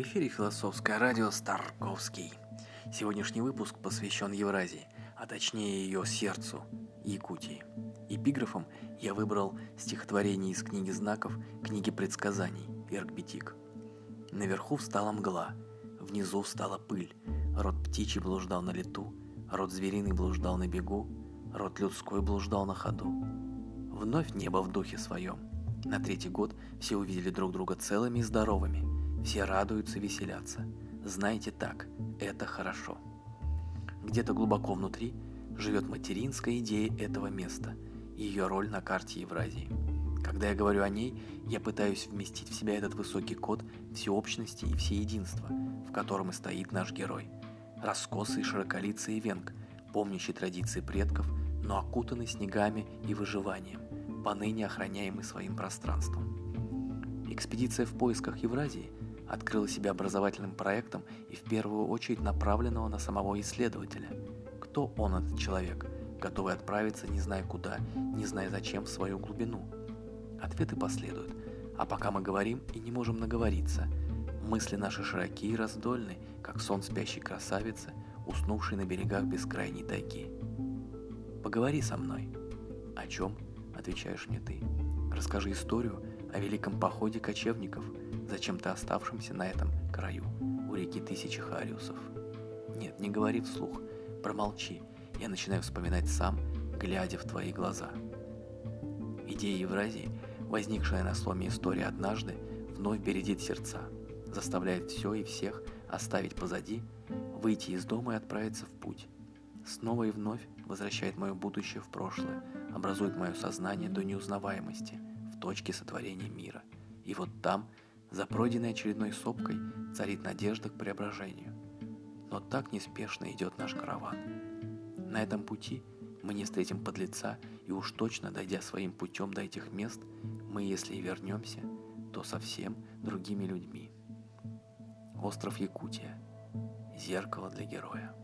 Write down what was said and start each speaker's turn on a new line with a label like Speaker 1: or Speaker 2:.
Speaker 1: В эфире философское радио Старковский. Сегодняшний выпуск посвящен Евразии, а точнее ее сердцу – Якутии. Эпиграфом я выбрал стихотворение из книги знаков, книги предсказаний «Эркбетик». Наверху встала мгла, внизу встала пыль, род птичий блуждал на лету, род звериный блуждал на бегу, род людской блуждал на ходу. Вновь небо в духе своем. На третий год все увидели друг друга целыми и здоровыми, все радуются, веселятся. Знаете так, это хорошо. Где-то глубоко внутри живет материнская идея этого места – ее роль на карте Евразии. Когда я говорю о ней, я пытаюсь вместить в себя этот высокий код всеобщности и всеединства, в котором и стоит наш герой. Раскосый, широколицый венг, помнящий традиции предков, но окутанный снегами и выживанием, поныне охраняемый своим пространством. Экспедиция в поисках Евразии открыла себя образовательным проектом и в первую очередь направленного на самого исследователя. Кто он, этот человек – готовый отправиться не зная куда, не зная зачем в свою глубину. Ответы последуют, а пока мы говорим и не можем наговориться, мысли наши широкие и раздольны, как сон спящей красавицы, уснувшей на берегах бескрайней тайги. Поговори со мной. О чем? Отвечаешь мне ты. Расскажи историю о великом походе кочевников, зачем-то оставшимся на этом краю, у реки тысячи хариусов. Нет, не говори вслух, промолчи, я начинаю вспоминать сам, глядя в твои глаза. Идея Евразии, возникшая на сломе истории однажды, вновь бередит сердца, заставляет все и всех оставить позади, выйти из дома и отправиться в путь. Снова и вновь возвращает мое будущее в прошлое, образует мое сознание до неузнаваемости в точке сотворения мира. И вот там, за пройденной очередной сопкой, царит надежда к преображению. Но так неспешно идет наш караван. На этом пути мы не встретим подлеца, и уж точно, дойдя своим путем до этих мест, мы, если и вернемся, то совсем другими людьми. Остров Якутия. Зеркало для героя.